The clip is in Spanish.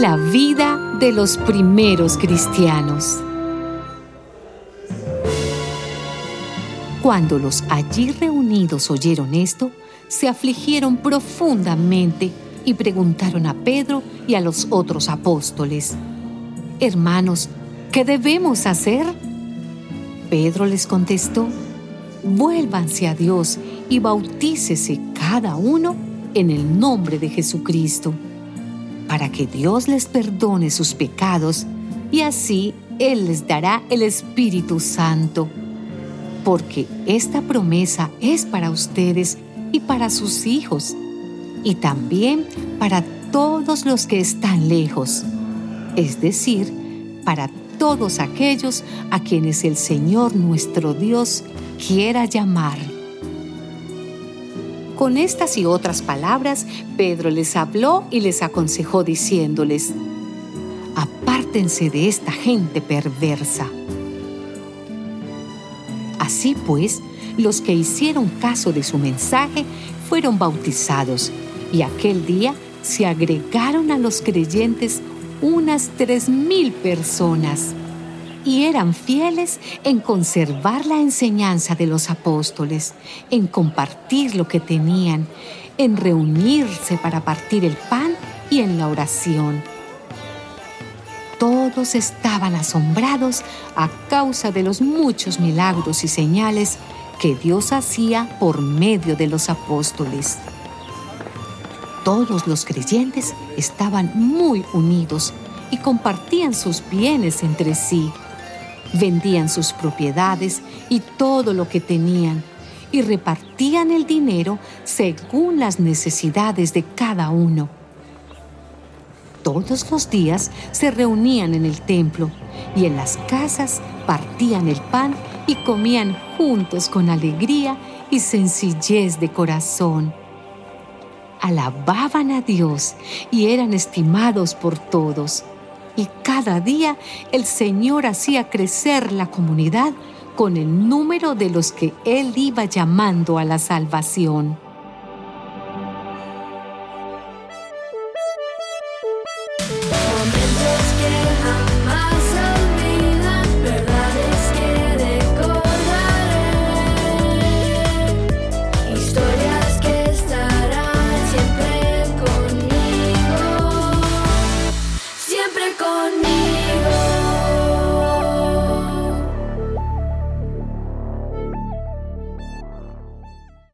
La vida de los primeros cristianos. Cuando los allí reunidos oyeron esto, se afligieron profundamente y preguntaron a Pedro y a los otros apóstoles, Hermanos, ¿qué debemos hacer? Pedro les contestó, Vuélvanse a Dios y bautícese cada uno en el nombre de Jesucristo, para que Dios les perdone sus pecados y así Él les dará el Espíritu Santo porque esta promesa es para ustedes y para sus hijos, y también para todos los que están lejos, es decir, para todos aquellos a quienes el Señor nuestro Dios quiera llamar. Con estas y otras palabras, Pedro les habló y les aconsejó diciéndoles, apártense de esta gente perversa Así pues, los que hicieron caso de su mensaje fueron bautizados y aquel día se agregaron a los creyentes unas tres mil personas y eran fieles en conservar la enseñanza de los apóstoles, en compartir lo que tenían, en reunirse para partir el pan y en la oración todos estaban asombrados a causa de los muchos milagros y señales que Dios hacía por medio de los apóstoles. Todos los creyentes estaban muy unidos y compartían sus bienes entre sí. Vendían sus propiedades y todo lo que tenían y repartían el dinero según las necesidades de cada uno todos los días se reunían en el templo y en las casas partían el pan y comían juntos con alegría y sencillez de corazón. Alababan a Dios y eran estimados por todos. Y cada día el Señor hacía crecer la comunidad con el número de los que Él iba llamando a la salvación.